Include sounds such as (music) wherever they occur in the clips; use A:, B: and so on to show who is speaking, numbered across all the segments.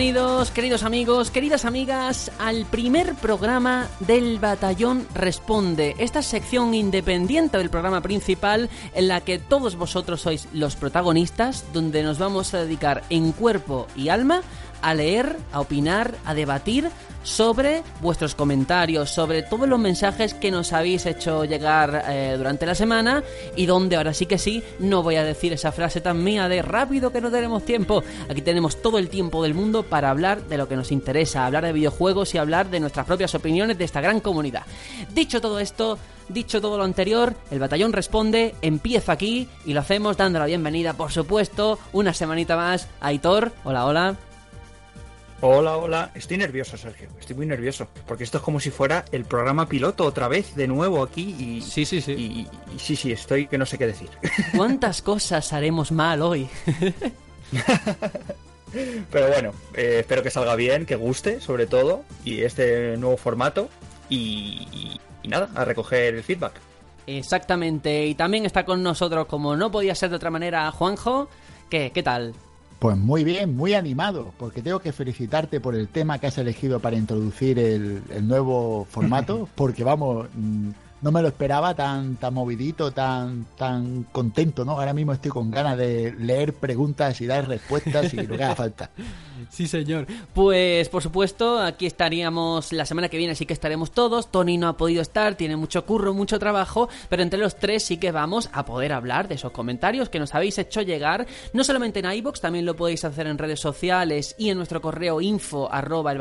A: bienvenidos, queridos amigos, queridas amigas, al primer programa del Batallón Responde, esta sección independiente del programa principal en la que todos vosotros sois los protagonistas, donde nos vamos a dedicar en cuerpo y alma a leer, a opinar, a debatir sobre vuestros comentarios, sobre todos los mensajes que nos habéis hecho llegar eh, durante la semana y donde ahora sí que sí, no voy a decir esa frase tan mía de rápido que no tenemos tiempo. Aquí tenemos todo el tiempo del mundo para hablar de lo que nos interesa, hablar de videojuegos y hablar de nuestras propias opiniones de esta gran comunidad. Dicho todo esto, Dicho todo lo anterior, el batallón responde, empieza aquí y lo hacemos dando la bienvenida, por supuesto, una semanita más a Aitor. Hola, hola.
B: Hola, hola. Estoy nervioso, Sergio. Estoy muy nervioso. Porque esto es como si fuera el programa piloto otra vez, de nuevo aquí. Y,
A: sí, sí, sí.
B: Y, sí, sí, estoy que no sé qué decir. (laughs)
A: ¿Cuántas cosas haremos mal hoy? (laughs)
B: Pero bueno, eh, espero que salga bien, que guste, sobre todo. Y este nuevo formato. Y, y nada, a recoger el feedback.
A: Exactamente. Y también está con nosotros, como no podía ser de otra manera, Juanjo. ¿Qué, qué tal?
C: Pues muy bien, muy animado, porque tengo que felicitarte por el tema que has elegido para introducir el, nuevo formato, (laughs) porque vamos, mm, no me lo esperaba tan, tan movidito, tan, tan contento, ¿no? Ahora mismo estoy con ganas de leer preguntas y dar respuestas y lo que haga falta. (laughs)
A: Sí, señor. Pues, por supuesto, aquí estaríamos la semana que viene, sí que estaremos todos. Tony no ha podido estar, tiene mucho curro, mucho trabajo, pero entre los tres sí que vamos a poder hablar de esos comentarios que nos habéis hecho llegar, no solamente en iBox, también lo podéis hacer en redes sociales y en nuestro correo info arroba el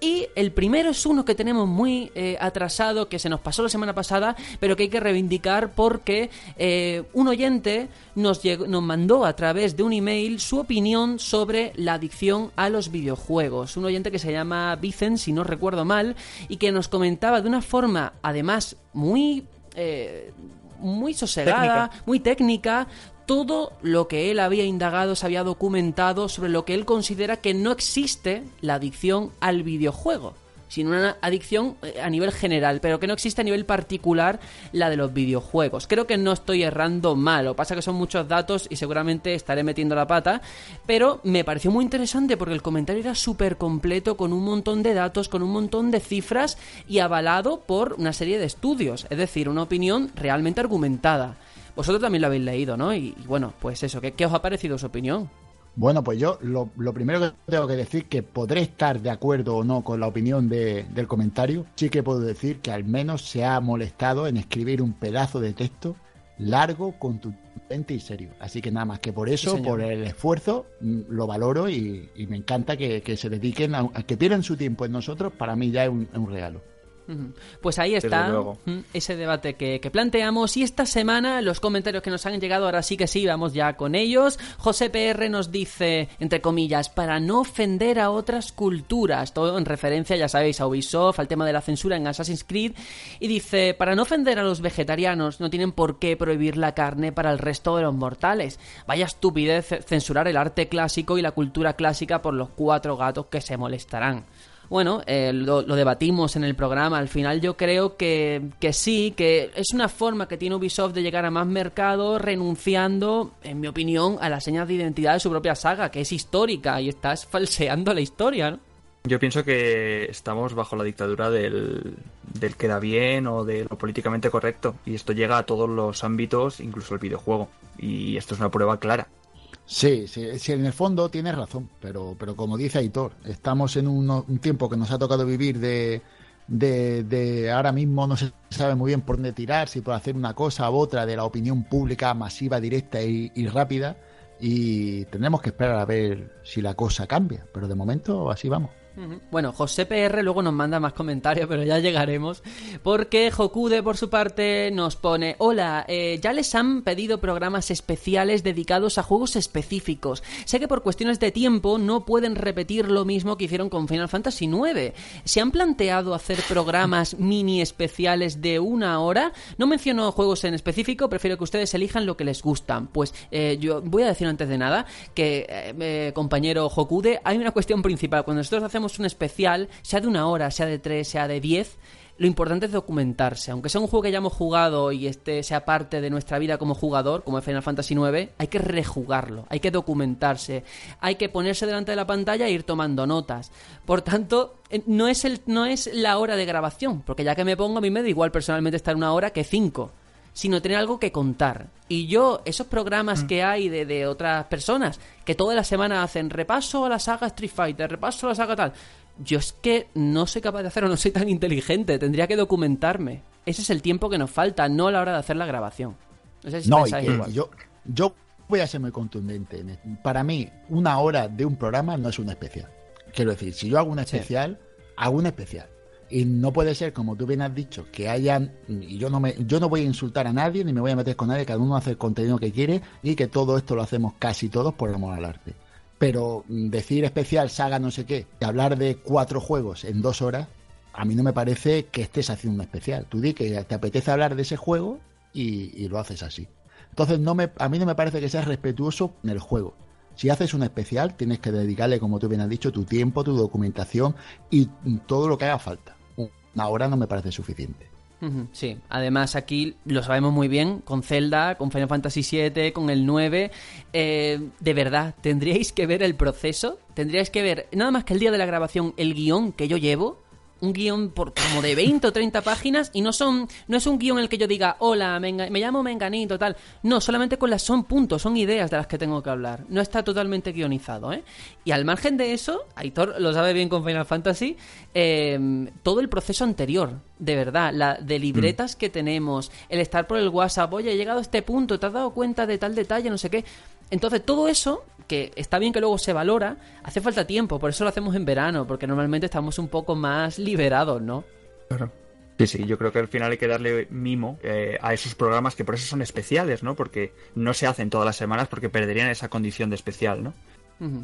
A: Y el primero es uno que tenemos muy eh, atrasado, que se nos pasó la semana pasada, pero que hay que reivindicar porque eh, un oyente nos, nos mandó a través de un email su opinión sobre la adicción a los videojuegos. Un oyente que se llama Vicen, si no recuerdo mal, y que nos comentaba de una forma, además, muy... Eh, muy sosegada, muy técnica, todo lo que él había indagado, se había documentado sobre lo que él considera que no existe la adicción al videojuego sino una adicción eh, a nivel general, pero que no existe a nivel particular la de los videojuegos. Creo que no estoy errando mal, lo pasa que son muchos datos y seguramente estaré metiendo la pata, pero me pareció muy interesante porque el comentario era súper completo, con un montón de datos, con un montón de cifras y avalado por una serie de estudios, es decir, una opinión realmente argumentada. Vosotros también lo habéis leído, ¿no? Y, bueno, pues eso, ¿qué, ¿qué os ha parecido su opinión?
C: Bueno, pues yo lo, primero que tengo que decir que podré estar de acuerdo o no con la opinión del comentario. Sí que puedo decir que al menos se ha molestado en escribir un pedazo de texto largo, contundente y serio. Así que nada más que por eso, por el esfuerzo, mm, lo valoro y, me encanta que, se dediquen, a, que pierdan su tiempo en nosotros, para mí ya es un regalo.
A: Pues ahí está ese debate que, planteamos y esta semana los comentarios que nos han llegado, ahora sí que sí, vamos ya con ellos. José PR nos dice, entre comillas, para no ofender a otras culturas, todo en referencia, ya sabéis, a Ubisoft, al tema de la censura en Assassin's Creed, y dice, para no ofender a los vegetarianos, no tienen por qué prohibir la carne para el resto de los mortales. Vaya estupidez censurar el arte clásico y la cultura clásica por los cuatro gatos que se molestarán bueno, eh, lo, debatimos en el programa. Al final yo creo que, que, sí, que es una forma que tiene Ubisoft de llegar a más mercado renunciando, en mi opinión, a las señas de identidad de su propia saga, que es histórica y estás falseando la historia, ¿no?
B: Yo pienso que estamos bajo la dictadura del, del queda bien o de lo políticamente correcto y esto llega a todos los ámbitos, incluso el videojuego. Y esto es una prueba clara.
C: Sí, sí, sí, en el fondo tienes razón, pero, pero como dice Aitor, estamos en un, tiempo que nos ha tocado vivir de, de, ahora mismo no se sabe muy bien por dónde tirar, si por hacer una cosa u otra de la opinión pública masiva, directa y, rápida, y tendremos que esperar a ver si la cosa cambia, pero de momento así vamos.
A: Bueno, José PR luego nos manda más comentarios, pero ya llegaremos. Porque Jokude, por su parte, nos pone: Hola, eh, ya les han pedido programas especiales dedicados a juegos específicos. Sé que por cuestiones de tiempo no pueden repetir lo mismo que hicieron con Final Fantasy IX. ¿Se han planteado hacer programas (laughs) mini especiales de una hora? No menciono juegos en específico, prefiero que ustedes elijan lo que les gustan. Pues eh, yo voy a decir antes de nada que, eh, compañero Hokude, hay una cuestión principal. Cuando nosotros hacemos un especial, sea de una hora, sea de tres, sea de diez, lo importante es documentarse. Aunque sea un juego que ya hemos jugado y este sea parte de nuestra vida como jugador, como Final Fantasy IX, hay que rejugarlo, hay que documentarse, hay que ponerse delante de la pantalla e ir tomando notas. Por tanto, eh, no es, el, no es la hora de grabación, porque ya que me pongo, a mí me da igual personalmente estar una hora que cinco sino tener algo que contar. Y yo, esos programas mm. que hay de, de, otras personas, que toda la semana hacen repaso a la saga Street Fighter, repaso a la saga tal, yo es que no soy capaz de hacerlo, no soy tan inteligente, tendría que documentarme. Ese es el tiempo que nos falta, no a la hora de hacer la grabación.
C: No, sé si no Yo, yo voy a ser muy contundente. Para mí, una hora de un programa no es un especial. Quiero decir, si yo hago un especial, hago un especial. Y no puede ser, como tú bien has dicho, que hayan. Y yo no, me, yo no voy a insultar a nadie, ni me voy a meter con nadie, cada uno hace el contenido que quiere y que todo esto lo hacemos casi todos por amor al arte pero decir especial, saga, no sé qué, y hablar de cuatro juegos en dos horas, a mí no me parece que estés haciendo un especial. Tú di que te apetece hablar de ese juego y, lo haces así. Entonces, no me, a mí no me parece que seas respetuoso en el juego. Si haces un especial, tienes que dedicarle, como tú bien has dicho, tu tiempo, tu documentación y todo lo que haga falta. Una hora no me parece suficiente.
A: Sí, además aquí lo sabemos muy bien, con Zelda, con Final Fantasy VII, con el 9, eh, de verdad, tendríais que ver el proceso, tendríais que ver, nada más que el día de la grabación, el guion que yo llevo, un guion por como de 20 o 30 páginas y no son no es un guion en el que yo diga, hola, me, llamo Menganito, tal. No, solamente con las son puntos, son ideas de las que tengo que hablar. No está totalmente guionizado, ¿eh? Y al margen de eso, Aitor lo sabe bien con Final Fantasy, em, todo el proceso anterior, de verdad, la de libretas mm. que tenemos, el estar por el WhatsApp, oye, he llegado a este punto, te has dado cuenta de tal detalle, no sé qué. Entonces, todo eso que está bien que luego se valora, hace falta tiempo, por eso lo hacemos en verano, porque normalmente estamos un poco más liberados, ¿no?
B: Claro. Sí, sí, yo creo que al final hay que darle mimo eh, a esos programas que por eso son especiales, ¿no? Porque no se hacen todas las semanas porque perderían esa condición de especial, ¿no?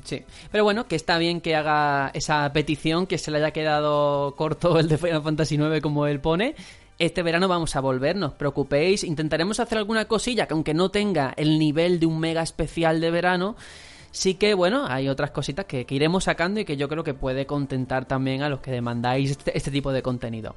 A: Sí, pero bueno, que está bien que haga esa petición, que se le haya quedado corto el de Final Fantasy IX como él pone, este verano vamos a volver, no os preocupéis. Intentaremos hacer alguna cosilla que aunque no tenga el nivel de un mega especial de verano, sí que, bueno, hay otras cositas que, iremos sacando y que yo creo que puede contentar también a los que demandáis este, este, tipo de contenido.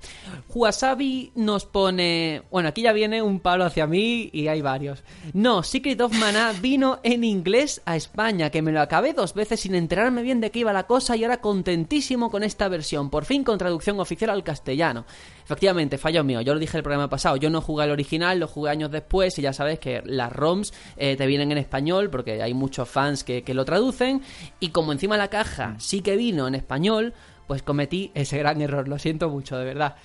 A: Huasabi nos pone... Bueno, aquí ya viene un palo hacia mí y hay varios. No, Secret of Mana vino en inglés a España, que me lo acabé dos veces sin enterarme bien de qué iba la cosa y ahora contentísimo con esta versión, por fin con traducción oficial al castellano. Efectivamente, fallo mío. Yo lo dije el programa pasado. Yo no jugué el original, lo jugué años después y ya sabes que las ROMs eh, te vienen en español porque hay muchos fans que, que lo traducen. Y como encima la caja sí que vino en español, pues cometí ese gran error. Lo siento mucho, de verdad.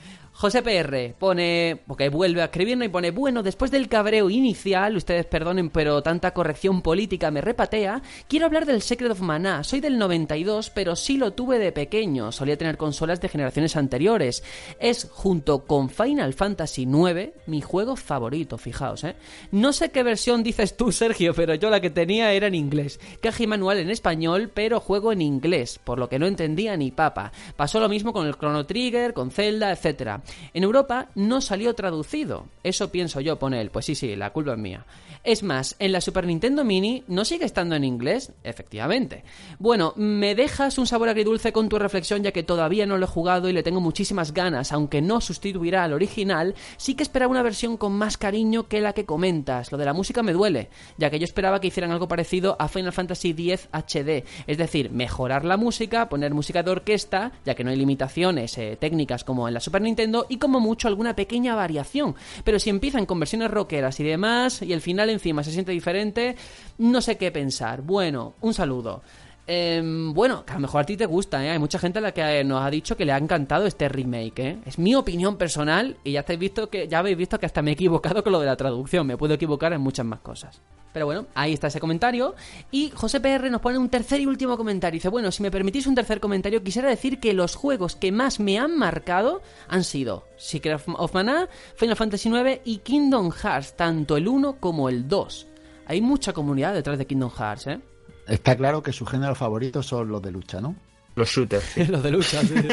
A: José PR pone, porque vuelve a escribirnos y pone, bueno, después del cabreo inicial, ustedes perdonen, pero tanta corrección política me repatea, quiero hablar del Secret of Mana. Soy del 92, pero sí lo tuve de pequeño, solía tener consolas de generaciones anteriores. Es, junto con Final Fantasy IX, mi juego favorito, fijaos, ¿eh? No sé qué versión dices tú, Sergio, pero yo la que tenía era en inglés. Caja y manual en español, pero juego en inglés, por lo que no entendía ni papa. Pasó lo mismo con el Chrono Trigger, con Zelda, etcétera. En Europa no salió traducido. Eso pienso yo, pone él. Pues sí, sí, la culpa es mía. Es más, en la Super Nintendo Mini no sigue estando en inglés, efectivamente. Bueno, me dejas un sabor agridulce con tu reflexión ya que todavía no lo he jugado y le tengo muchísimas ganas, aunque no sustituirá al original, sí que esperaba una versión con más cariño que la que comentas. Lo de la música me duele, ya que yo esperaba que hicieran algo parecido a Final Fantasy X HD, es decir, mejorar la música, poner música de orquesta, ya que no hay limitaciones eh, técnicas como en la Super Nintendo, y como mucho alguna pequeña variación. Pero si empiezan con versiones rockeras y demás, y el final encima se siente diferente, no sé qué pensar. Bueno, un saludo. Em, bueno, que a lo mejor a ti te gusta, ¿eh? Hay mucha gente a la que nos ha dicho que le ha encantado este remake, ¿eh? Es mi opinión personal y ya, estáis visto que, ya habéis visto que hasta me he equivocado con lo de la traducción. Me puedo equivocar en muchas más cosas. Pero bueno, ahí está ese comentario. Y José PR nos pone un tercer y último comentario. Dice, bueno, si me permitís un tercer comentario, quisiera decir que los juegos que más me han marcado han sido Secret of Mana, Final Fantasy IX y Kingdom Hearts, tanto el 1 como el 2. Hay mucha comunidad detrás de Kingdom Hearts, ¿eh?
C: Está claro que su género favorito son los de lucha, ¿no?
B: Los shooters. (laughs)
A: los de lucha, sí. (laughs)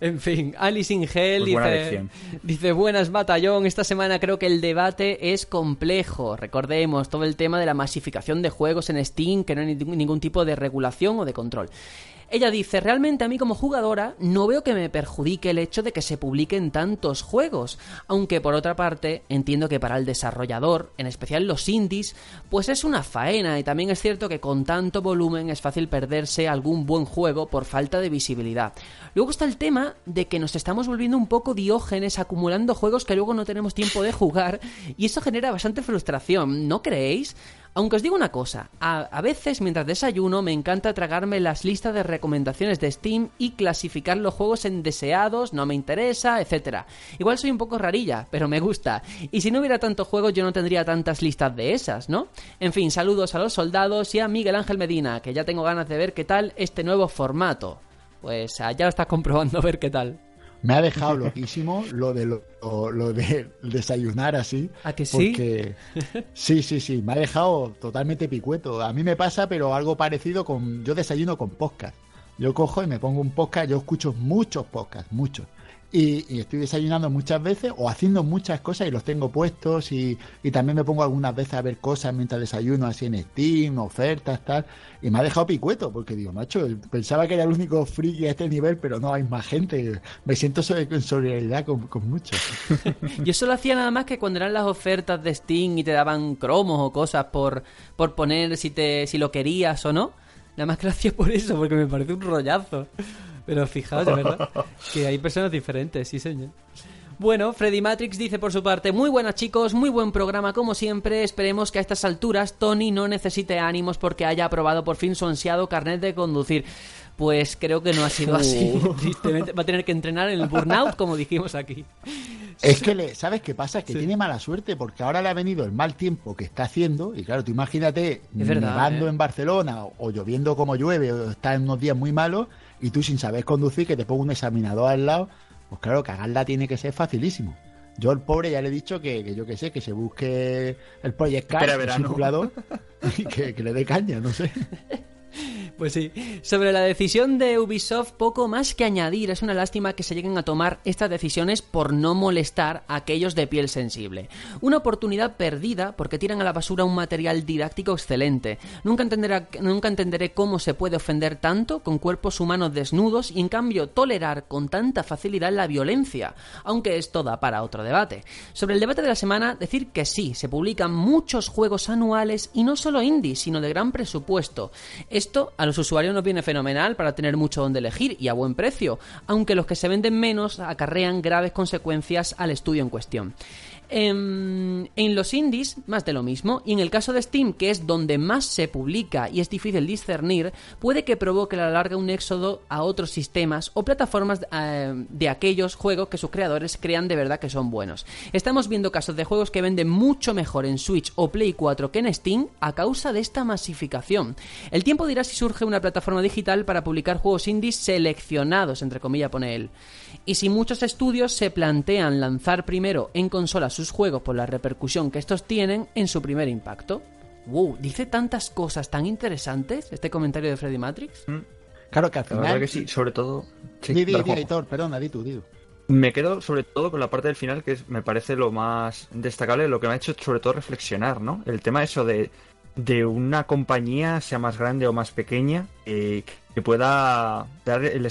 A: En fin, Alice in Hell dice, dice, buenas batallón, esta semana creo que el debate es complejo. Recordemos todo el tema de la masificación de juegos en Steam, que no hay ningún tipo de regulación o de control. Ella dice, realmente a mí como jugadora no veo que me perjudique el hecho de que se publiquen tantos juegos, aunque por otra parte entiendo que para el desarrollador, en especial los indies, pues es una faena y también es cierto que con tanto volumen es fácil perderse algún buen juego por falta de visibilidad. Luego está el tema de que nos estamos volviendo un poco diógenes acumulando juegos que luego no tenemos tiempo de jugar y eso genera bastante frustración, ¿no creéis? Aunque os digo una cosa, a, veces mientras desayuno me encanta tragarme las listas de recomendaciones de Steam y clasificar los juegos en deseados, no me interesa, etc. Igual soy un poco rarilla, pero me gusta. Y si no hubiera tanto juego yo no tendría tantas listas de esas, ¿no? En fin, saludos a los soldados y a Miguel Ángel Medina, que ya tengo ganas de ver qué tal este nuevo formato. Pues ya lo estás comprobando, a (laughs) ver qué tal.
C: Me ha dejado loquísimo lo de lo, de desayunar así.
A: ¿A que sí?
C: Porque, sí, sí, sí. Me ha dejado totalmente picueto. A mí me pasa, pero algo parecido con. Yo desayuno con podcast. Yo cojo y me pongo un podcast. Yo escucho muchos podcasts, muchos. Y, estoy desayunando muchas veces o haciendo muchas cosas y los tengo puestos y, también me pongo algunas veces a ver cosas mientras desayuno así en Steam, ofertas, tal. Y me ha dejado picueto porque digo, macho, pensaba que era el único friki a este nivel, pero no, hay más gente. Me siento en solidaridad con, con muchos. (laughs)
A: Yo solo hacía nada más que cuando eran las ofertas de Steam y te daban cromos o cosas por, por poner si, te, si lo querías o no. Nada más que lo hacía por eso, porque me parece un rollazo. Pero fijaos, de verdad, que hay personas diferentes, sí señor. Bueno, Freddy Matrix dice por su parte, muy buenas chicos, muy buen programa como siempre, esperemos que a estas alturas Tony no necesite ánimos porque haya aprobado por fin su ansiado carnet de conducir. Pues creo que no ha sido así. (laughs) Oh. Tristemente va a tener que entrenar en el burnout, como dijimos aquí.
C: Es que, le, ¿sabes qué pasa? Que tiene mala suerte porque ahora le ha venido el mal tiempo que está haciendo. Y claro, tú imagínate nevando ¿eh? en Barcelona o lloviendo como llueve o está en unos días muy malos y tú sin saber conducir, que te ponga un examinador al lado, pues claro, cagarla tiene que ser facilísimo. Yo al pobre ya le he dicho que, yo qué sé, que se busque el Project Car, el circulador, y que, que le dé caña, no sé. (laughs)
A: Pues sí. Sobre la decisión de Ubisoft, poco más que añadir. Es una lástima que se lleguen a tomar estas decisiones por no molestar a aquellos de piel sensible. Una oportunidad perdida porque tiran a la basura un material didáctico excelente. Nunca, entenderé cómo se puede ofender tanto con cuerpos humanos desnudos y en cambio tolerar con tanta facilidad la violencia, aunque esto da para otro debate. Sobre el debate de la semana, decir que sí, se publican muchos juegos anuales y no solo indies, sino de gran presupuesto. Esto a los usuarios nos viene fenomenal para tener mucho donde elegir y a buen precio, aunque los que se venden menos acarrean graves consecuencias al estudio en cuestión. En, los indies, más de lo mismo, y en el caso de Steam, que es donde más se publica y es difícil discernir, puede que provoque a la larga un éxodo a otros sistemas o plataformas eh, de aquellos juegos que sus creadores crean de verdad que son buenos. Estamos viendo casos de juegos que venden mucho mejor en Switch o Play 4 que en Steam a causa de esta masificación. El tiempo dirá si surge una plataforma digital para publicar juegos indies seleccionados, entre comillas pone él. Y si muchos estudios se plantean lanzar primero en consolas sus juegos por la repercusión que estos tienen en su primer impacto. Wow, dice tantas cosas tan interesantes este comentario de Freddy Matrix. Mm.
C: Claro que al final.
B: que sí, sobre todo.
C: Sí, di, editor, perdón, di tú,
B: Me quedo sobre todo con la parte del final que me parece lo más destacable, lo que me ha hecho sobre todo reflexionar, ¿no? El tema eso de, de una compañía, sea más grande o más pequeña, eh, que pueda dar el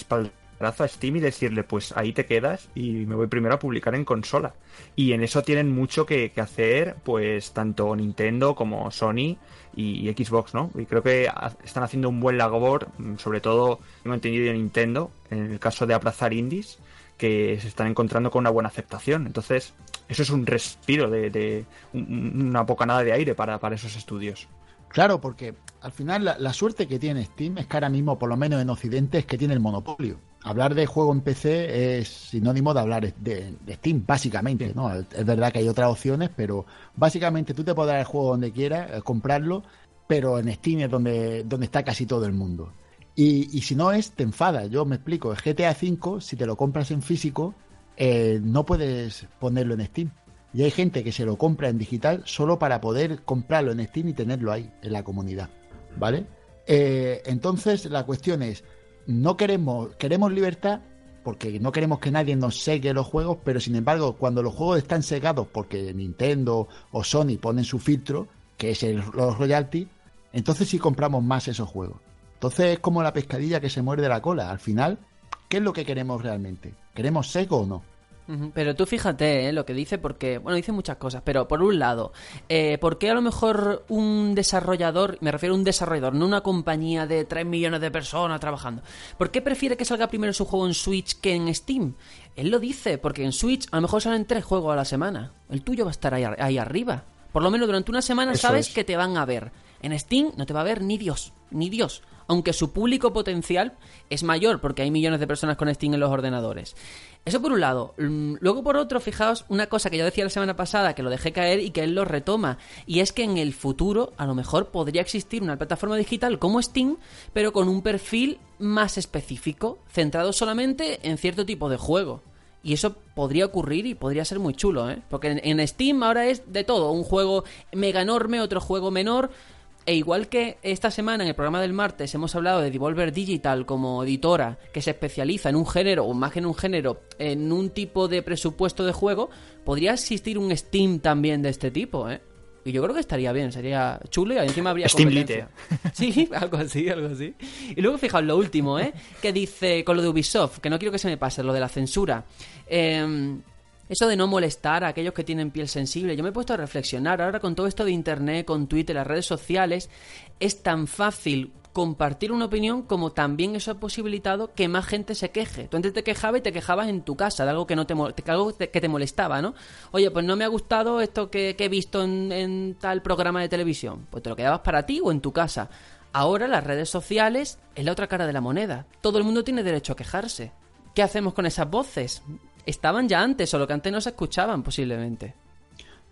B: espaldarazo a Steam y decirle, pues ahí te quedas y me voy primero a publicar en consola. Y en eso tienen mucho que, hacer, pues tanto Nintendo como Sony y, Xbox, ¿no? Y creo que están haciendo un buen labor, mm, sobre todo, entendido, de Nintendo, en el caso de aplazar indies, que se están encontrando con una buena aceptación. Entonces, eso es un respiro de, de una bocanada de aire para, para esos estudios.
C: Claro, porque al final la, suerte que tiene Steam es que ahora mismo, por lo menos en Occidente, es que tiene el monopolio. Hablar de juego en PC es sinónimo de hablar de, Steam, básicamente. ¿no? Es verdad que hay otras opciones, pero básicamente tú te podrás el juego donde quieras, eh, comprarlo, pero en Steam es donde, donde está casi todo el mundo. Y, si no es, te enfada. Yo me explico, el GTA V, si te lo compras en físico, eh, no puedes ponerlo en Steam. Y hay gente que se lo compra en digital solo para poder comprarlo en Steam y tenerlo ahí, en la comunidad. ¿Vale? Eh, entonces la cuestión es, no queremos, queremos libertad porque no queremos que nadie nos segue los juegos, pero sin embargo, cuando los juegos están segados porque Nintendo o Sony ponen su filtro, que es el, los royalty, entonces sí compramos más esos juegos. Entonces es como la pescadilla que se muerde la cola. Al final, ¿qué es lo que queremos realmente? ¿Queremos seco o no?
A: Pero tú fíjate ¿eh? lo que dice, porque, bueno, dice muchas cosas, pero por un lado, eh, ¿por qué a lo mejor un desarrollador, me refiero a un desarrollador, no una compañía de 3 millones de personas trabajando, ¿por qué prefiere que salga primero su juego en Switch que en Steam? Él lo dice, porque en Switch a lo mejor salen tres juegos a la semana, el tuyo va a estar ahí, arriba. Por lo menos durante una semana sabes que te van a ver. En Steam no te va a ver ni Dios, ni Dios aunque su público potencial es mayor porque hay millones de personas con Steam en los ordenadores. Eso por un lado. Mm, luego por otro, fijaos una cosa que yo decía la semana pasada, que lo dejé caer y que él lo retoma, y es que en el futuro a lo mejor podría existir una plataforma digital como Steam, pero con un perfil más específico, centrado solamente en cierto tipo de juego. Y eso podría ocurrir y podría ser muy chulo, ¿eh? Porque en, en Steam ahora es de todo, un juego mega enorme, otro juego menor, e igual que esta semana en el programa del martes hemos hablado de Devolver Digital como editora que se especializa en un género, o más que en un género, en un tipo de presupuesto de juego, podría existir un Steam también de este tipo, ¿eh? Y yo creo que estaría bien, sería chulo y encima habría
B: Steam
A: competencia. (laughs) Sí, algo así, algo así. Y luego fijaos lo último, ¿eh? Que dice con lo de Ubisoft, que no quiero que se me pase, lo de la censura. Eh, eso de no molestar a aquellos que tienen piel sensible. Yo me he puesto a reflexionar ahora con todo esto de Internet, con Twitter, las redes sociales. Es tan fácil compartir una opinión como también eso ha posibilitado que más gente se queje. Tú antes te quejabas y te quejabas en tu casa de algo que no te, algo que te molestaba, ¿no? Oye, pues no me ha gustado esto que, he visto en, en, tal programa de televisión. Pues te lo quedabas para ti o en tu casa. Ahora las redes sociales es la otra cara de la moneda. Todo el mundo tiene derecho a quejarse. ¿Qué hacemos con esas voces? Estaban ya antes, solo que antes no se escuchaban posiblemente.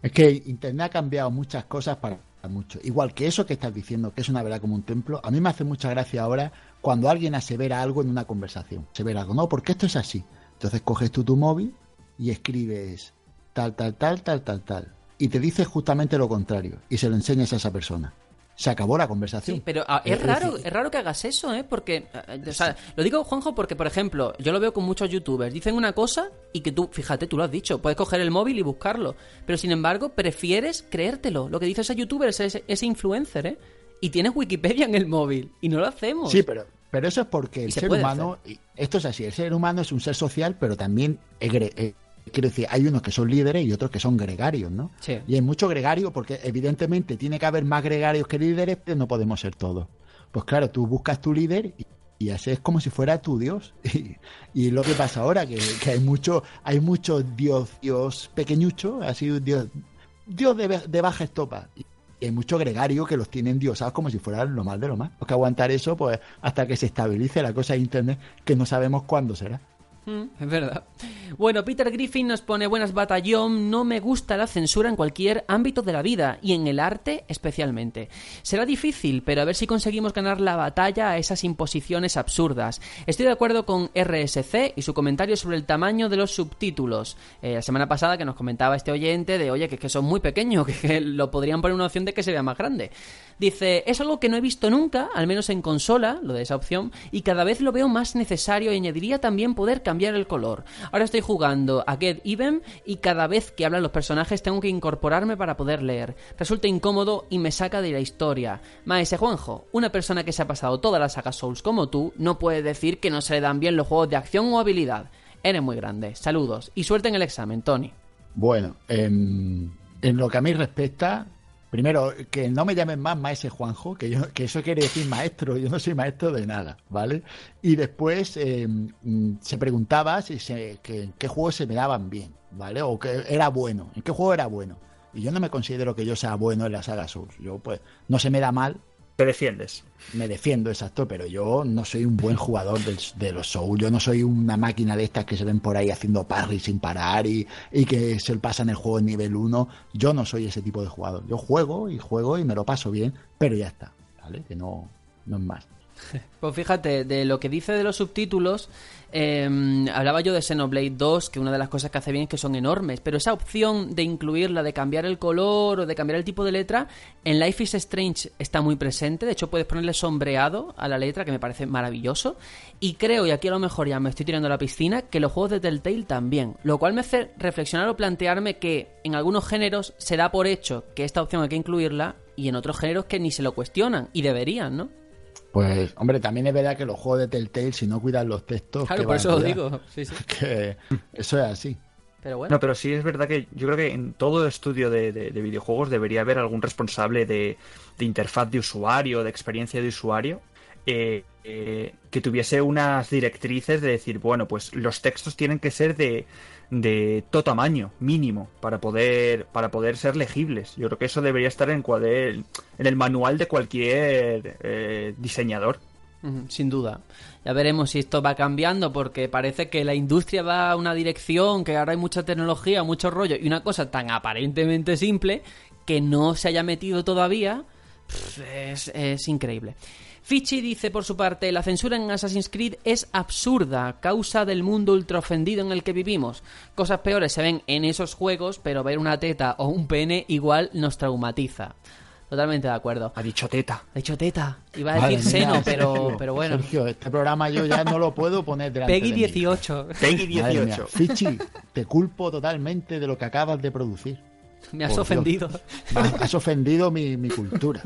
C: Es que Internet ha cambiado muchas cosas para mucho. Igual que eso que estás diciendo, que es una verdad como un templo, a mí me hace mucha gracia ahora cuando alguien asevera algo en una conversación. Asevera algo, no, porque esto es así. Entonces coges tú tu móvil y escribes tal, tal, tal, tal, tal, tal. Y te dice justamente lo contrario. Y se lo enseñas a esa persona se acabó la conversación.
A: Sí, pero ah, es, raro, es raro que hagas eso, ¿eh? Porque, eh, o sea, lo digo, Juanjo, porque, por ejemplo, yo lo veo con muchos youtubers. Dicen una cosa y que tú, fíjate, tú lo has dicho, puedes coger el móvil y buscarlo. Pero, sin embargo, prefieres creértelo. Lo que dice ese youtuber, ese, ese influencer, ¿eh? Y tienes Wikipedia en el móvil. Y no lo hacemos.
C: Sí, pero, pero eso es porque el ser humano, esto es así, el ser humano es un ser social, pero también quiero decir, hay unos que son líderes y otros que son gregarios, ¿no?
A: Sí.
C: Y hay muchos gregarios porque evidentemente tiene que haber más gregarios que líderes, pero no podemos ser todos. Pues claro, tú buscas tu líder y, y así es como si fuera tu Dios. (laughs) Y, lo que pasa ahora, que, hay mucho, hay mucho Dios, Dios pequeñucho, así Dios, Dios de, baja estopa. Y, hay mucho gregario que los tienen diosados como si fueran lo más de lo más. Hay que aguantar eso pues hasta que se estabilice la cosa de Internet, que no sabemos cuándo será.
A: Es verdad. Bueno, Peter Griffin nos pone buenas batallón, no me gusta la censura en cualquier ámbito de la vida y en el arte especialmente. Será difícil, pero a ver si conseguimos ganar la batalla a esas imposiciones absurdas. Estoy de acuerdo con RSC y su comentario sobre el tamaño de los subtítulos. Eh, la semana pasada que nos comentaba este oyente de, oye, que, que son muy pequeños, (laughs) que lo podrían poner una opción de que se vea más grande. Dice, es algo que no he visto nunca, al menos en consola, lo de esa opción, y cada vez lo veo más necesario y añadiría también poder cambiar el color. Ahora estoy jugando a Get Even y cada vez que hablan los personajes tengo que incorporarme para poder leer. Resulta incómodo y me saca de la historia. Maese Juanjo, una persona que se ha pasado toda la saga Souls como tú, no puede decir que no se le dan bien los juegos de acción o habilidad. Eres muy grande. Saludos y suerte en el examen, Tony.
C: Bueno, en lo que a mí respecta, Primero, que no me llamen más maese Juanjo, que, yo, que eso quiere decir maestro, yo no soy maestro de nada, ¿vale? Y después eh, mm, se preguntaba si en qué juegos se me daban bien, ¿vale? O que era bueno, en qué juego era bueno. Y yo no me considero que yo sea bueno en la saga Souls. Yo, pues, no se me da mal,
B: te defiendes.
C: Me defiendo, exacto, pero yo no soy un buen jugador de, los Souls. Yo no soy una máquina de estas que se ven por ahí haciendo parry sin parar y, y que se pasan el juego en nivel 1. Yo no soy ese tipo de jugador. Yo juego y juego y me lo paso bien, pero ya está, ¿vale? Que no, no es más. (laughs)
A: Pues fíjate, de lo que dice de los subtítulos, Em, hablaba yo de Xenoblade 2, que una de las cosas que hace bien es que son enormes, pero esa opción de incluirla, de cambiar el color o de cambiar el tipo de letra, en Life is Strange está muy presente. De hecho, puedes ponerle sombreado a la letra, que me parece maravilloso. Y creo, y aquí a lo mejor ya me estoy tirando a la piscina, que los juegos de Telltale también. Lo cual me hace reflexionar o plantearme que en algunos géneros se da por hecho que esta opción hay que incluirla y en otros géneros que ni se lo cuestionan y deberían, ¿no?
C: Pues, hombre, también es verdad que los juegos de Telltale, si no cuidan los textos.
A: Claro,
C: ¿qué
A: por eso lo digo. Sí, sí. (laughs)
C: Que eso es así.
A: Pero bueno.
B: No, pero sí es verdad que yo creo que en todo estudio de, de- de videojuegos debería haber algún responsable de, de interfaz de usuario, de experiencia de usuario, eh, eh, que tuviese unas directrices de decir, bueno, pues los textos tienen que ser de, de todo tamaño, mínimo, para poder, para poder ser legibles. Yo creo que eso debería estar en, cuadel- en el manual de cualquier eh, diseñador.
A: Sin duda. Ya veremos si esto va cambiando porque parece que la industria va a una dirección, que ahora hay mucha tecnología, mucho rollo y una cosa tan aparentemente simple que no se haya metido todavía es, es increíble. Fichi dice por su parte, la censura en Assassin's Creed es absurda, causa del mundo ultra ofendido en el que vivimos. Cosas peores se ven en esos juegos, pero ver una teta o un pene igual nos traumatiza. Totalmente de acuerdo.
B: Ha dicho teta.
A: De hecho, teta. Iba a
C: Madre
A: decir
C: mía,
A: seno, pero,
C: Sergio,
A: pero bueno.
C: Sergio, este programa yo ya no lo puedo poner delante
A: Peggy
C: de mí.
A: 18.
B: Peggy
C: Madre mía,
B: 18.
C: Fichi, te culpo totalmente de lo que acabas de producir. (laughs)
A: Me has
C: Por
A: ofendido.
C: Has, has ofendido mi, mi cultura.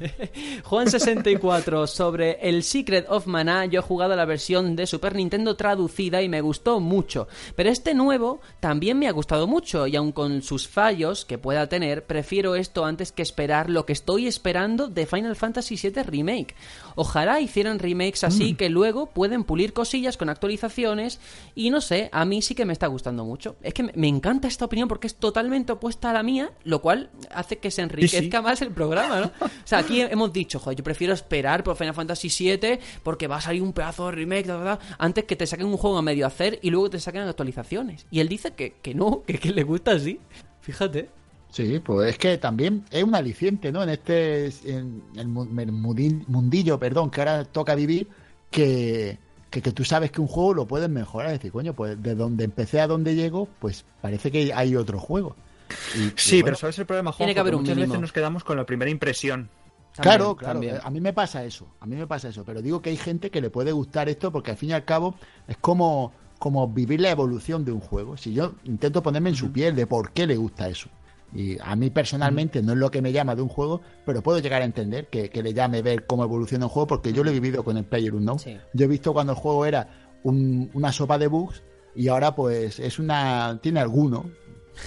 C: (laughs)
A: Juan64 sobre el Secret of Mana. Yo he jugado la versión de Super Nintendo traducida y me gustó mucho. Pero este nuevo también me ha gustado mucho y aun con sus fallos que pueda tener, prefiero esto antes que esperar lo que estoy esperando de Final Fantasy VII Remake. Ojalá hicieran remakes así que luego pueden pulir cosillas con actualizaciones y no sé, a mí sí que me está gustando mucho. Es que me- me encanta esta opinión porque es totalmente opuesta a la mía, lo cual hace que se enriquezca más el programa, ¿no? (laughs) O sea, aquí hemos dicho, joder, yo prefiero esperar por Final Fantasy VII porque va a salir un pedazo de remake, da, da, da, antes que te saquen un juego a medio hacer y luego te saquen actualizaciones. Y él dice que, que no, que, que le gusta así. Fíjate.
C: Sí, pues es que también es un aliciente, ¿no? En este en el mundillo, perdón, que ahora toca vivir, que, que, que tú sabes que un juego lo puedes mejorar. Es decir, coño, pues de donde empecé a donde llego, pues parece que hay otro juego. Y- y
B: Sí,
C: bueno,
B: pero ¿sabes el problema, Juanjo?
A: Tiene que haber un
B: muchas
A: mínimo.
B: veces nos quedamos con la primera impresión.
C: Claro,
A: También,
C: claro.
A: también.
C: eh, A mí me pasa eso. A mí me pasa eso. Pero digo que hay gente que le puede gustar esto porque al fin y al cabo es como, como vivir la evolución de un juego. Si yo intento ponerme en su piel de por qué le gusta eso. Y a mí personalmente no es lo que me llama de un juego, pero puedo llegar a entender que, que le llame ver cómo evoluciona un juego porque yo lo he vivido con el Player Unknown.
A: Sí.
C: Yo he visto cuando el juego era un- una sopa de bugs y ahora pues es una tiene alguno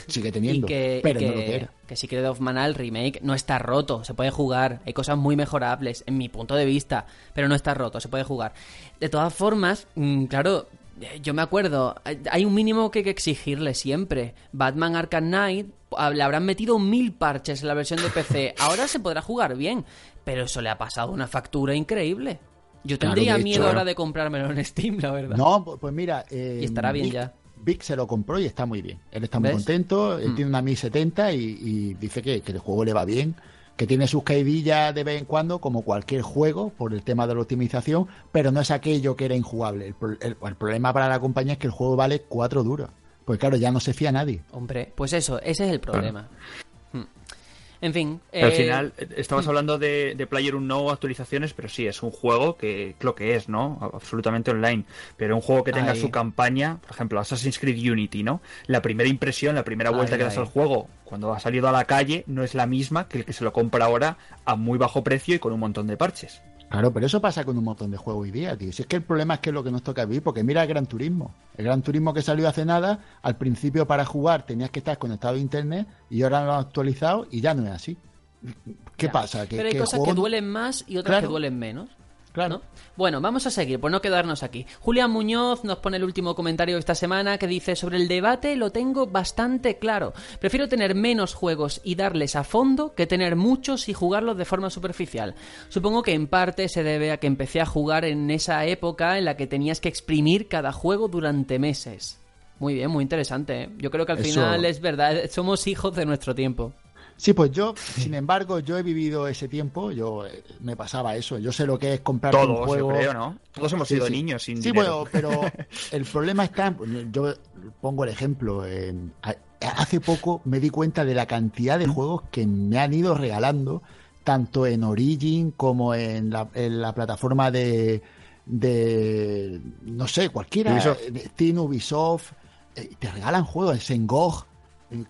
C: sigue
A: Y
C: teniendo
A: que,
C: pero
A: que,
C: no lo que era
A: que Secret of Mana, el remake, no está roto, se puede jugar. Hay cosas muy mejorables, en mi punto de vista, pero no está roto, se puede jugar. De todas formas, mm, claro, eh, yo me acuerdo, hay- un mínimo que hay que exigirle siempre. Batman Arkham Knight, le habrán metido mil parches en la versión de PC. (laughs) Ahora se podrá jugar bien, pero eso le ha pasado una factura increíble. Yo tendría
C: hecho,
A: miedo ahora de comprármelo en Steam, la verdad.
C: No, pu- pues mira. eh,
A: Y estará bien
C: Vic-
A: ya.
C: Vic se lo compró y está muy bien. Él está muy
A: ¿Ves?
C: contento, él
A: Mm.
C: tiene una Mi 70 y, y dice que, que el juego le va bien, que tiene sus caidillas de vez en cuando, como cualquier juego, por el tema de la optimización, pero no es aquello que era injugable. El, pro- el- el problema para la compañía es que el juego vale cuatro duros. Pues claro, ya no se fía nadie.
A: Hombre, pues eso, ese es el problema. En fin.
B: Al
A: eh,
B: final, eh, estabas hablando de, de Player no actualizaciones, pero sí, es un juego que lo que es, ¿no? Absolutamente online. Pero un juego que tenga
A: Ahí.
B: su campaña, por ejemplo, Assassin's Creed Unity, ¿no? La primera impresión, la primera
A: Ahí,
B: vuelta que das al juego, cuando ha salido a la calle, no es la misma que el que se lo compra ahora a muy bajo precio y con un montón de parches.
C: Claro, pero eso pasa con un montón de juegos hoy día, tío. Si es que el problema es que es lo que nos toca vivir, porque mira el Gran Turismo. El Gran Turismo que salió hace nada, al principio para jugar tenías que estar conectado a internet y ahora lo han actualizado y ya no es así. ¿Qué
A: ya.
C: pasa? Que,
A: Pero hay
C: que
A: cosas
C: juego-
A: que duelen más y otras
C: Claro.
A: que duelen menos.
C: Claro.
A: ¿no? Bueno, vamos a seguir, por no quedarnos aquí. Julián Muñoz nos pone el último comentario de esta semana que dice sobre el debate lo tengo bastante claro. Prefiero tener menos juegos y darles a fondo que tener muchos y jugarlos de forma superficial. Supongo que en parte se debe a que empecé a jugar en esa época en la que tenías que exprimir cada juego durante meses. Muy bien, muy interesante. ¿eh? Yo creo que al
C: Eso-
A: final es verdad, somos hijos de nuestro tiempo.
C: Sí, pues yo, (laughs) sin embargo, yo he vivido ese tiempo, yo eh, me pasaba eso, yo sé lo que es comprar un juego.
B: yo creo, ¿no? Todos hemos
C: Sí,
B: sido
C: sí.
B: niños sin
C: Sí,
B: dinero.
C: bueno, pero (laughs) el problema está, yo pongo el ejemplo, hace poco me di cuenta de la cantidad de juegos que me han ido regalando, tanto en Origin como en la, en la plataforma de, de, no sé, cualquiera,
B: Ubisoft.
C: Steam, Ubisoft, eh, te regalan juegos, en GOG,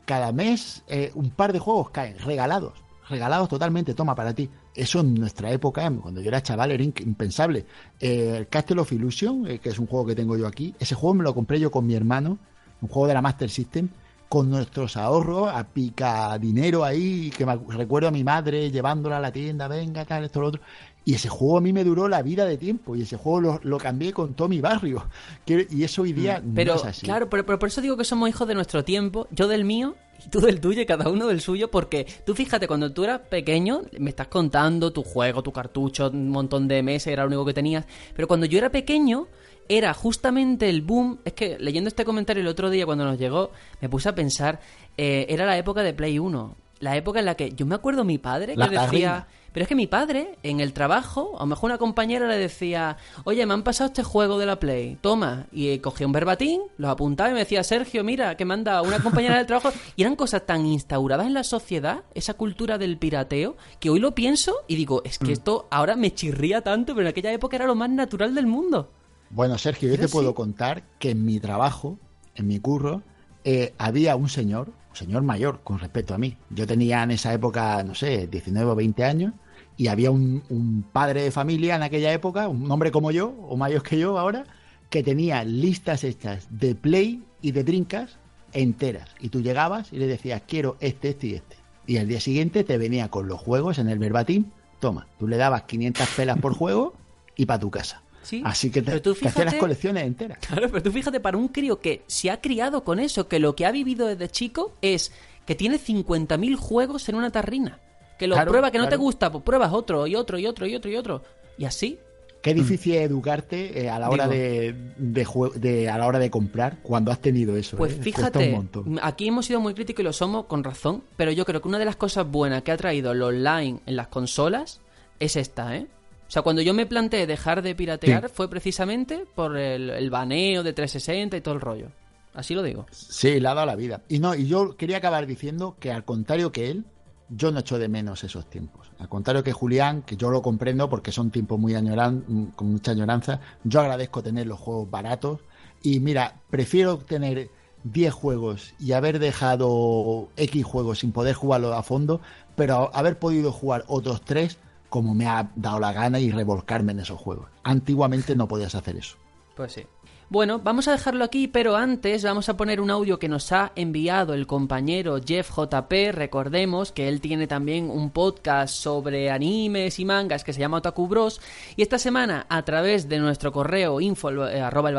C: cada mes eh, un par de juegos caen regalados, regalados totalmente, toma para ti. Eso en nuestra época, cuando yo era chaval, era impensable. Eh, Castle of Illusion, eh, que es un juego que tengo yo aquí, ese juego me lo compré yo con mi hermano, un juego de la Master System, con nuestros ahorros, a pica dinero ahí, que me recuerdo a mi madre llevándola a la tienda, venga, tal, esto, lo otro. Y ese juego a mí me duró la vida de tiempo. Y ese juego lo, cambié con todo mi barrio. y eso hoy día
A: mm, pero, no es así. Claro, pero, pero, por eso digo que somos hijos de nuestro tiempo. Yo del mío y tú del tuyo y cada uno del suyo. Porque tú fíjate, cuando tú eras pequeño, me estás contando tu juego, tu cartucho, un montón de meses, era lo único que tenías. Pero cuando yo era pequeño, era justamente el boom. Es que leyendo este comentario el otro día cuando nos llegó, me puse a pensar. Eh, era la época de Play 1. La época en la que yo me acuerdo mi padre que decía. Pero es que mi padre, en el trabajo, a lo mejor una compañera le decía, oye, me han pasado este juego de la Play, toma. Y cogía un verbatín, lo apuntaba y me decía, Sergio, mira, que manda una compañera del trabajo. (laughs) Y eran cosas tan instauradas en la sociedad, esa cultura del pirateo, que hoy lo pienso y digo, es que mm. esto ahora me chirría tanto, pero en aquella época era lo más natural del mundo.
C: Bueno, Sergio, yo te puedo contar que en mi trabajo, en mi curro, eh, había un señor, señor mayor con respecto a mí. Yo tenía en esa época, no sé, 19 o 20 años, y había un, padre de familia en aquella época, un hombre como yo, o mayor que yo ahora, que tenía listas hechas de Play y de Drinkas enteras. Y tú llegabas y le decías, quiero este, este y este. Y al día siguiente te venía con los juegos en el verbatim, toma, tú le dabas 500 pelas por juego y para tu casa. Así que te, hacías las colecciones enteras.
A: Claro, pero tú fíjate, para un crío que se ha criado con eso, que lo que ha vivido desde chico es que tiene 50.000 juegos en una tarrina. Que lo prueba, que no te gusta, pues pruebas otro y otro y otro y otro y otro. Y así.
C: Qué difícil es educarte eh, a la hora de, de, a la hora de comprar cuando has tenido eso.
A: Pues
C: ¿eh?
A: fíjate, aquí hemos sido muy críticos y lo somos con razón, pero yo creo que una de las cosas buenas que ha traído el online en las consolas es esta, ¿eh? O sea, cuando yo me planteé dejar de piratear fue precisamente por el, el, baneo de 360 y todo el rollo. Así lo digo.
C: Sí, le ha dado la vida. Y no, y yo quería acabar diciendo que al contrario que él, yo no echo de menos esos tiempos. Al contrario que Julián, que yo lo comprendo porque son tiempos muy añoran, con mucha añoranza, yo agradezco tener los juegos baratos. Y mira, prefiero tener 10 juegos y haber dejado X juegos sin poder jugarlo a fondo, pero haber podido jugar otros 3 como me ha dado la gana y revolcarme en esos juegos. Antiguamente no podías hacer eso.
A: Pues sí. Bueno, vamos a dejarlo aquí, pero antes vamos a poner un audio que nos ha enviado el compañero Jeff JP. Recordemos que él tiene también un podcast sobre animes y mangas que se llama Otaku Bros. Y esta semana, a través de nuestro correo info eh, arroba el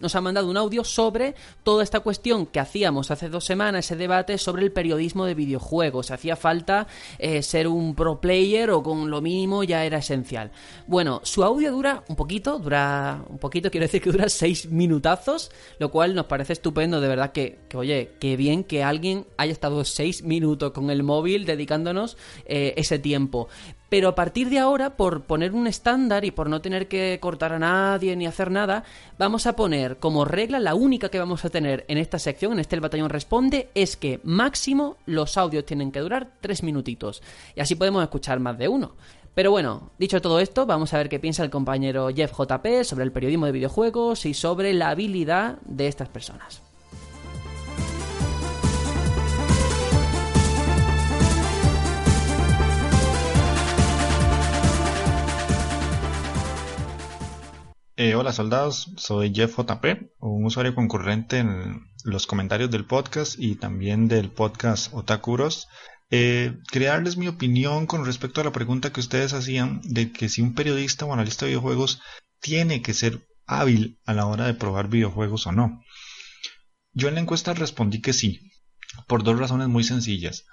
A: nos ha mandado un audio sobre toda esta cuestión que hacíamos hace dos semanas, ese debate sobre el periodismo de videojuegos. Hacía falta eh, ser un pro player o con lo mínimo ya era esencial. Bueno, su audio dura un poquito, dura un poquito, quiero decir que dura seis minutazos, lo cual nos parece estupendo, de verdad que, oye, qué bien que alguien haya estado seis minutos con el móvil dedicándonos eh, ese tiempo. Pero a partir de ahora, por poner un estándar y por no tener que cortar a nadie ni hacer nada, vamos a poner como regla, la única que vamos a tener en esta sección, en este El Batallón Responde, es que máximo los audios tienen que durar tres minutitos. Y así podemos escuchar más de uno. Pero bueno, dicho todo esto, vamos a ver qué piensa el compañero Jeff JP sobre el periodismo de videojuegos y sobre la habilidad de estas personas.
D: Eh, hola soldados, soy Jeff JP, un usuario concurrente en los comentarios del podcast y también del podcast Otakuros. Eh, quería darles mi opinión con respecto a la pregunta que ustedes hacían de que si un periodista o analista de videojuegos tiene que ser hábil a la hora de probar videojuegos o no. Yo en la encuesta respondí que sí, por dos razones muy sencillas.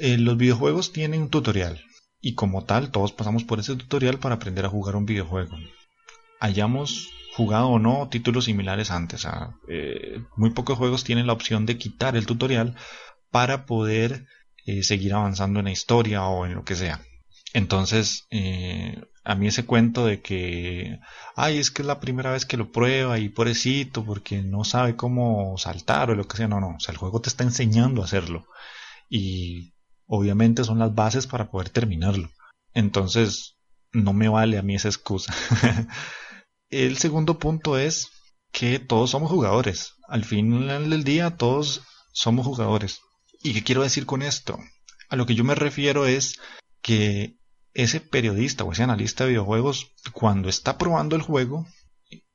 D: Eh, los videojuegos tienen un tutorial y como tal todos pasamos por ese tutorial para aprender a jugar un videojuego. Hayamos jugado o no títulos similares antes. Eh, muy pocos juegos tienen la opción de quitar el tutorial para poder eh, seguir avanzando en la historia o en lo que sea. Entonces, eh, a mí ese cuento de que, ay, es que es la primera vez que lo prueba y pobrecito porque no sabe cómo saltar o lo que sea, no, no, o sea, el juego te está enseñando a hacerlo y obviamente son las bases para poder terminarlo. Entonces, no me vale a mí esa excusa. (laughs) el segundo punto es que todos somos jugadores. Al final del día, todos somos jugadores. ¿Y qué quiero decir con esto? A lo que yo me refiero es que ese periodista o ese analista de videojuegos, cuando está probando el juego,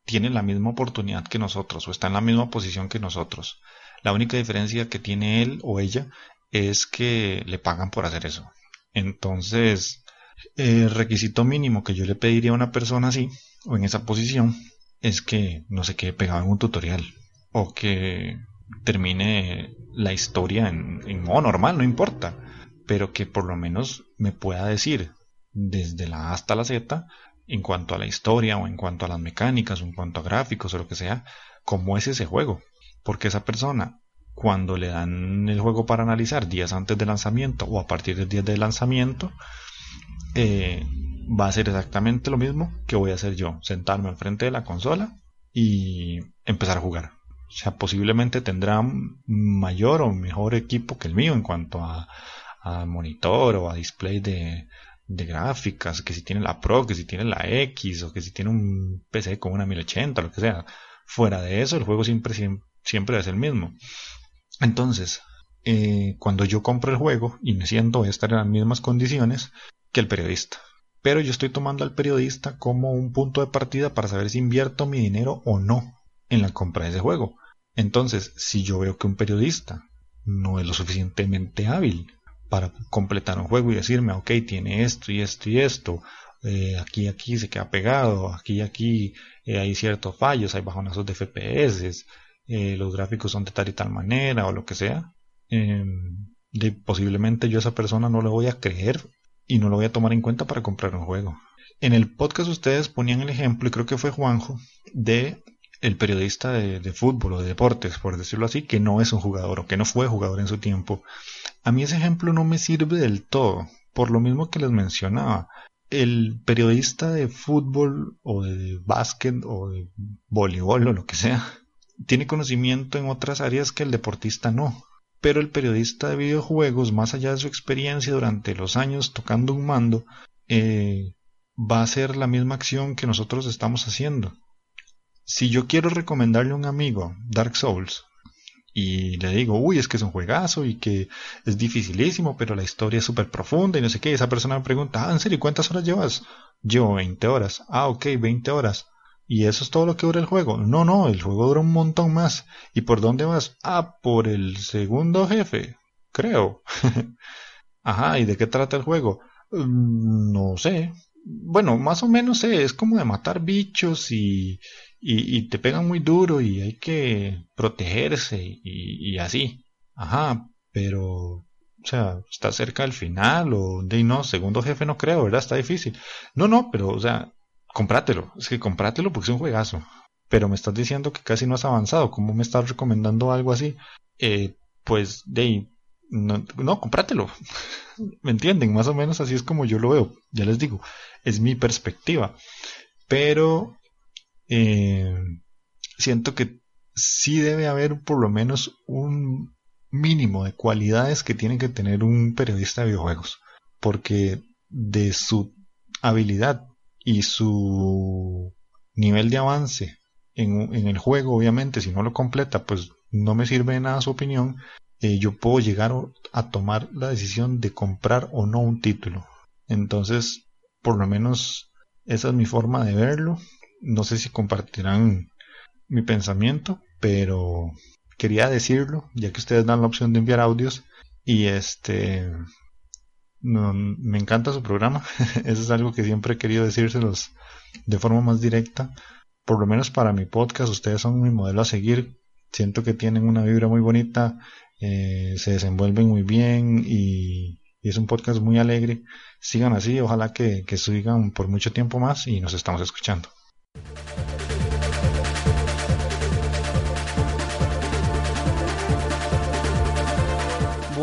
D: tiene la misma oportunidad que nosotros o está en la misma posición que nosotros. La única diferencia que tiene él o ella es que le pagan por hacer eso. Entonces, el requisito mínimo que yo le pediría a una persona así o en esa posición es que no se quede pegado en un tutorial o que termine la historia en, en modo normal, no importa, pero que por lo menos me pueda decir desde la A hasta la Z en cuanto a la historia o en cuanto a las mecánicas o en cuanto a gráficos o lo que sea, cómo es ese juego. Porque esa persona, cuando le dan el juego para analizar días antes del lanzamiento o a partir del día de lanzamiento, eh, va a ser exactamente lo mismo que voy a hacer yo, sentarme enfrente de la consola y empezar a jugar. O sea, posiblemente tendrá mayor o mejor equipo que el mío en cuanto a, monitor o a display de, de gráficas, que si tiene la Pro, que si tiene la X, o que si tiene un PC con una 1080, lo que sea. Fuera de eso, el juego siempre, siempre es el mismo. Entonces, eh, cuando yo compro el juego y me siento voy a estar en las mismas condiciones que el periodista. Pero yo estoy tomando al periodista como un punto de partida para saber si invierto mi dinero o no en la compra de ese juego. Entonces, si yo veo que un periodista no es lo suficientemente hábil para completar un juego y decirme, ok, tiene esto y esto y esto, eh, aquí aquí se queda pegado, aquí aquí eh, hay ciertos fallos, hay bajonazos de FPS, eh, los gráficos son de tal y tal manera o lo que sea, em, posiblemente yo a esa persona no le voy a creer y no lo voy a tomar en cuenta para comprar un juego. En el podcast ustedes ponían el ejemplo, y creo que fue Juanjo, de el periodista de, fútbol o de deportes, por decirlo así, que no es un jugador o que no fue jugador en su tiempo. A mí ese ejemplo no me sirve del todo, por lo mismo que les mencionaba. El periodista de fútbol o de básquet o de voleibol o lo que sea, tiene conocimiento en otras áreas que el deportista no. Pero el periodista de videojuegos, más allá de su experiencia durante los años tocando un mando, eh, va a hacer la misma acción que nosotros estamos haciendo si yo quiero recomendarle a un amigo Dark Souls y le digo, uy, es que es un juegazo y que es dificilísimo, pero la historia es súper profunda y no sé qué, esa persona me pregunta, ah, ¿en serio cuántas horas llevas? Llevo 20 horas. Ah, ok, 20 horas. ¿Y eso es todo lo que dura el juego? No, no, el juego dura un montón más. ¿Y por dónde vas? Ah, por el segundo jefe, creo. (laughs) Ajá, ¿y de qué trata el juego? Mm, no sé. Bueno, más o menos sé, es como de matar bichos y, y, te pegan muy duro y hay que protegerse y, así. Ajá, pero, o sea, está cerca del final o de no, segundo jefe no creo, ¿verdad? Está difícil. No, no, pero, o sea, comprátelo. Es que comprátelo porque es un juegazo. Pero me estás diciendo que casi no has avanzado. ¿Cómo me estás recomendando algo así? Eh, pues, de no, no, comprátelo. (laughs) ¿Me entienden? Más o menos así es como yo lo veo. Ya les digo, es mi perspectiva. Pero eh, siento que sí debe haber por lo menos un mínimo de cualidades que tiene que tener un periodista de videojuegos. Porque de su habilidad y su nivel de avance en, el juego, obviamente, si no lo completa, pues no me sirve de nada su opinión. Eh, yo puedo llegar a tomar la decisión de comprar o no un título. Entonces, por lo menos esa es mi forma de verlo no sé si compartirán mi pensamiento, pero quería decirlo, ya que ustedes dan la opción de enviar audios. Y este. me encanta su programa. (laughs) Eso es algo que siempre he querido decírselos de forma más directa. Por lo menos para mi podcast, ustedes son mi modelo a seguir. Siento que tienen una vibra muy bonita, eh, se desenvuelven muy bien y, es un podcast muy alegre. Sigan así, ojalá que, que sigan por mucho tiempo más y nos estamos escuchando.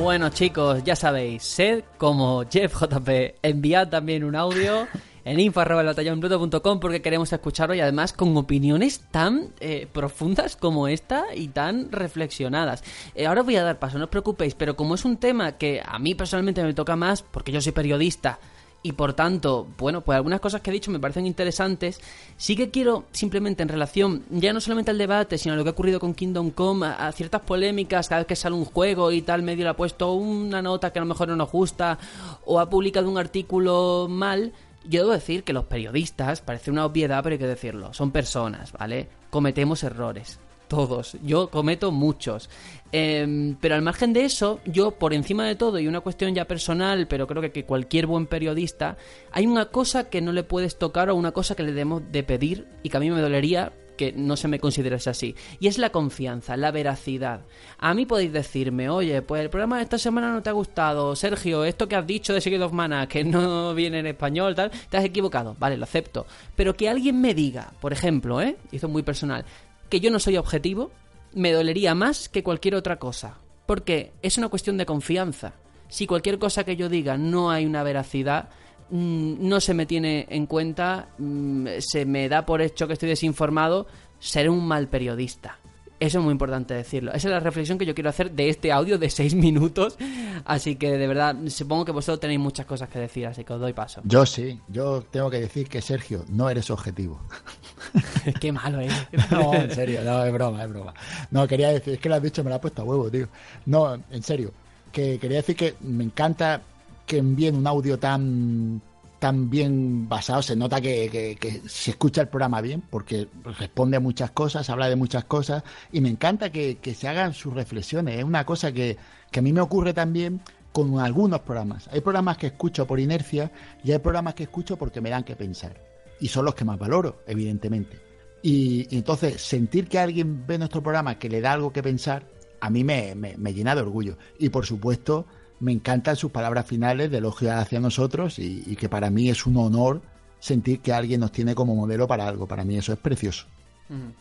A: Bueno chicos, ya sabéis, sed como Jeff JP, enviad también un audio en info.com porque queremos escucharlo y además con opiniones tan eh, profundas como esta y tan reflexionadas. Eh, ahora voy a dar paso, no os preocupéis, pero como es un tema que a mí personalmente me toca más, porque yo soy periodista, y por tanto, bueno, pues algunas cosas que he dicho me parecen interesantes. Sí que quiero simplemente en relación, ya no solamente al debate, sino a lo que ha ocurrido con Kingdom Come, a, ciertas polémicas, cada vez que sale un juego y tal, medio le ha puesto una nota que a lo mejor no nos gusta, o ha publicado un artículo mal. Yo debo decir que los periodistas, parece una obviedad, pero hay que decirlo, son personas, ¿vale? Cometemos errores todos. Yo cometo muchos. Em, pero al margen de eso, yo por encima de todo, y una cuestión ya personal, pero creo que, que, cualquier buen periodista, hay una cosa que no le puedes tocar o una cosa que le debemos de pedir y que a mí me dolería que no se me considerase así. Y es la confianza, la veracidad. A mí podéis decirme, oye, pues el programa de esta semana no te ha gustado, Sergio, esto que has dicho de Secret of Mana, que no (laughs) viene en español, tal, te has equivocado, vale, lo acepto. Pero que alguien me diga, por ejemplo, ¿eh? Hizo muy personal, que yo no soy objetivo, me dolería más que cualquier otra cosa. Porque es una cuestión de confianza. Si cualquier cosa que yo diga no hay una veracidad, mm, no se me tiene en cuenta, mm, se me da por hecho que estoy desinformado, seré un mal periodista. Eso es muy importante decirlo. Esa es la reflexión que yo quiero hacer de este audio de seis (laughs) minutos. Así que de verdad, supongo que vosotros tenéis muchas cosas que decir, así que os doy paso.
C: Yo sí, yo tengo que decir que Sergio, no eres objetivo. (laughs) (laughs)
A: Qué malo es. (laughs)
C: no, en serio, no, es broma, es broma. No, quería decir, es que lo has dicho, me lo has puesto a huevo, tío. No, en serio, que quería decir que me encanta que envíen un audio tan tan bien basado, se nota que, se escucha el programa bien, porque responde a muchas cosas, habla de muchas cosas, y me encanta que, se hagan sus reflexiones. Es una cosa que, a mí me ocurre también con algunos programas. Hay programas que escucho por inercia y hay programas que escucho porque me dan que pensar. Y son los que más valoro, evidentemente. Y, entonces, sentir que alguien ve nuestro programa que le da algo que pensar, a mí me, me llena de orgullo. Y por supuesto, me encantan sus palabras finales de elogio hacia nosotros y, que para mí es un honor sentir que alguien nos tiene como modelo para algo. Para mí eso es precioso.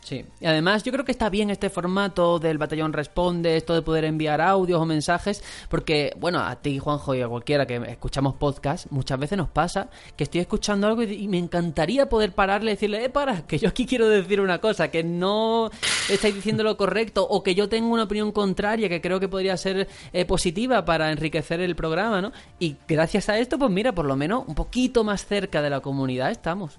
A: Sí, y además yo creo que está bien este formato del batallón responde, esto de poder enviar audios o mensajes, porque, bueno, a ti, Juanjo, y a cualquiera que escuchamos podcast, muchas veces nos pasa que estoy escuchando algo y, me encantaría poder pararle y decirle, eh, para, que yo aquí quiero decir una cosa, que no estáis diciendo lo correcto, o que yo tengo una opinión contraria que creo que podría ser eh, positiva para enriquecer el programa, ¿no? Y gracias a esto, pues mira, por lo menos un poquito más cerca de la comunidad estamos.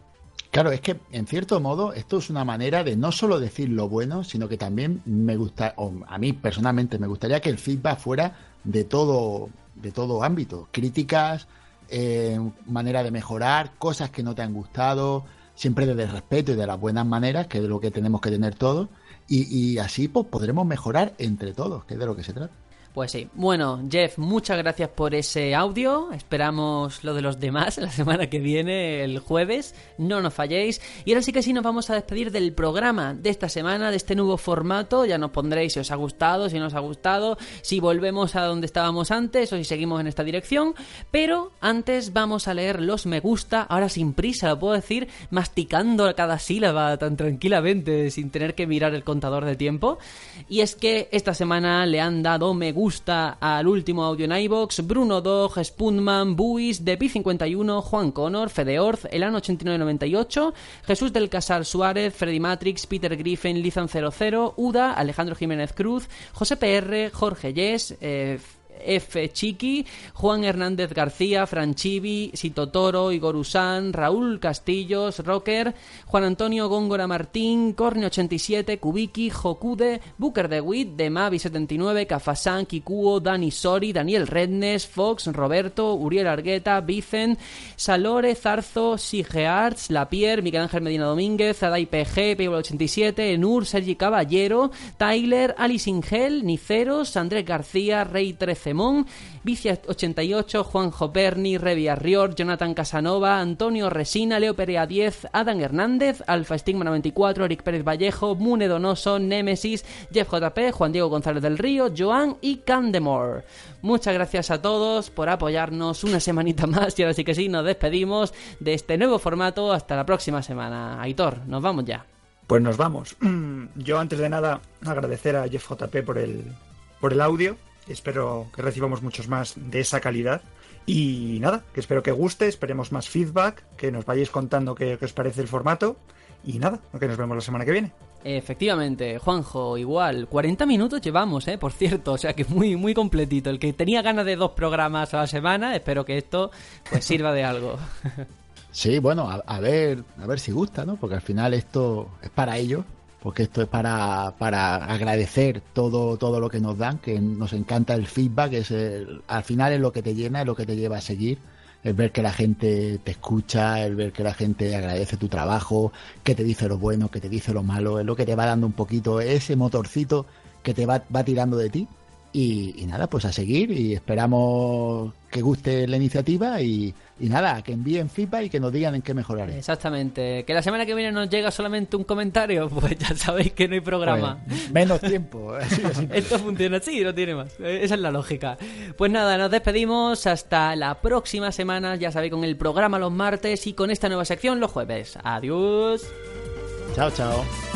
C: Claro, es que en cierto modo esto es una manera de no solo decir lo bueno, sino que también me gusta, o a mí personalmente me gustaría que el feedback fuera de todo, de todo ámbito, críticas, eh, manera de mejorar, cosas que no te han gustado, siempre desde el respeto y de las buenas maneras, que es de lo que tenemos que tener todos, y, y así pues podremos mejorar entre todos, que es de lo que se trata.
A: Pues sí. Bueno, Jeff, muchas gracias por ese audio. Esperamos lo de los demás (laughs) la semana que viene, el jueves. No nos falléis. Y ahora sí que sí nos vamos a despedir del programa de esta semana, de este nuevo formato. Ya nos pondréis si os ha gustado, si no os ha gustado, si volvemos a donde estábamos antes o si seguimos en esta dirección. Pero antes vamos a leer los me gusta, ahora sin prisa, lo puedo decir, masticando cada sílaba tan tranquilamente, sin tener que mirar el contador de tiempo. Y es que esta semana le han dado me gusta gusta al último audio en iBox, Bruno Dog, Spoonman, Buis, de 51 Juan Connor, Fedeorz, Elan 8998, Jesús del Casal Suárez, Freddy Matrix, Peter Griffin, Lizan 00, Uda, Alejandro Jiménez Cruz, José PR, Jorge Yes, eh, F. Chiqui, Juan Hernández García, Franchivi, Sito Toro, Igor Usán, Raúl Castillos, Rocker, Juan Antonio Góngora Martín, Corne 87, Kubiki, Jokude, Booker de Witt, de Mavi 79, Cafasán, Kikuo, Dani Sori, Daniel Rednes, Fox, Roberto, Uriel Argueta, Vicent, Salore, Zarzo, Sigearts, Lapierre, Miguel Ángel Medina Domínguez, Adai PG, Pablo 87, Enur, Sergi Caballero, Tyler, Alice Ingel, Niceros, Andrés García, Rey 13 Vicia 88, Juanjo Perni, Revi Arrior, Jonathan Casanova, Antonio Resina, Leo Perea 10, Adam Hernández, Alfa Stigma 94, Eric Pérez Vallejo, Mune Donoso, Nemesis, Jeff JP, Juan Diego González del Río, Joan y Candemore. Muchas gracias a todos por apoyarnos una semanita más y ahora sí que sí, nos despedimos de este nuevo formato hasta la próxima semana. Aitor, nos vamos ya.
B: Pues nos vamos. (clears throat) Yo antes de nada agradecer a Jeff JP por el, por el audio Espero que recibamos muchos más de esa calidad. Y nada, que espero que guste, esperemos más feedback, que nos vayáis contando qué, os parece el formato. Y nada, que nos vemos la semana que viene.
A: Efectivamente, Juanjo, igual, 40 minutos llevamos, ¿eh? Por cierto, o sea que muy, muy completito. El que tenía ganas de dos programas a la semana, espero que esto pues sirva de algo. (laughs)
C: Sí, bueno, a, a ver, a ver si gusta, ¿no? Porque al final esto es para ellos, porque esto es para, para agradecer todo, todo lo que nos dan, que nos encanta el feedback, es el- al final es lo que te llena, es lo que te lleva a seguir, el ver que la gente te escucha, el ver que la gente agradece tu trabajo, que te dice lo bueno, que te dice lo malo, es lo que te va dando un poquito ese motorcito que te va, va tirando de ti. Y, y nada, pues a seguir y esperamos que guste la iniciativa y, y nada, que envíen feedback y que nos digan en qué mejorar.
A: Exactamente. Que la semana que viene nos llega solamente un comentario, (laughs) pues ya sabéis que no hay programa.
C: Pues, menos tiempo. así simple. (laughs)
A: Esto funciona así, no tiene más. Eh, Esa es la lógica. Pues nada, nos despedimos hasta la próxima semana, ya sabéis, con el programa los martes y con esta nueva sección los jueves. Adiós.
C: Chao, chao.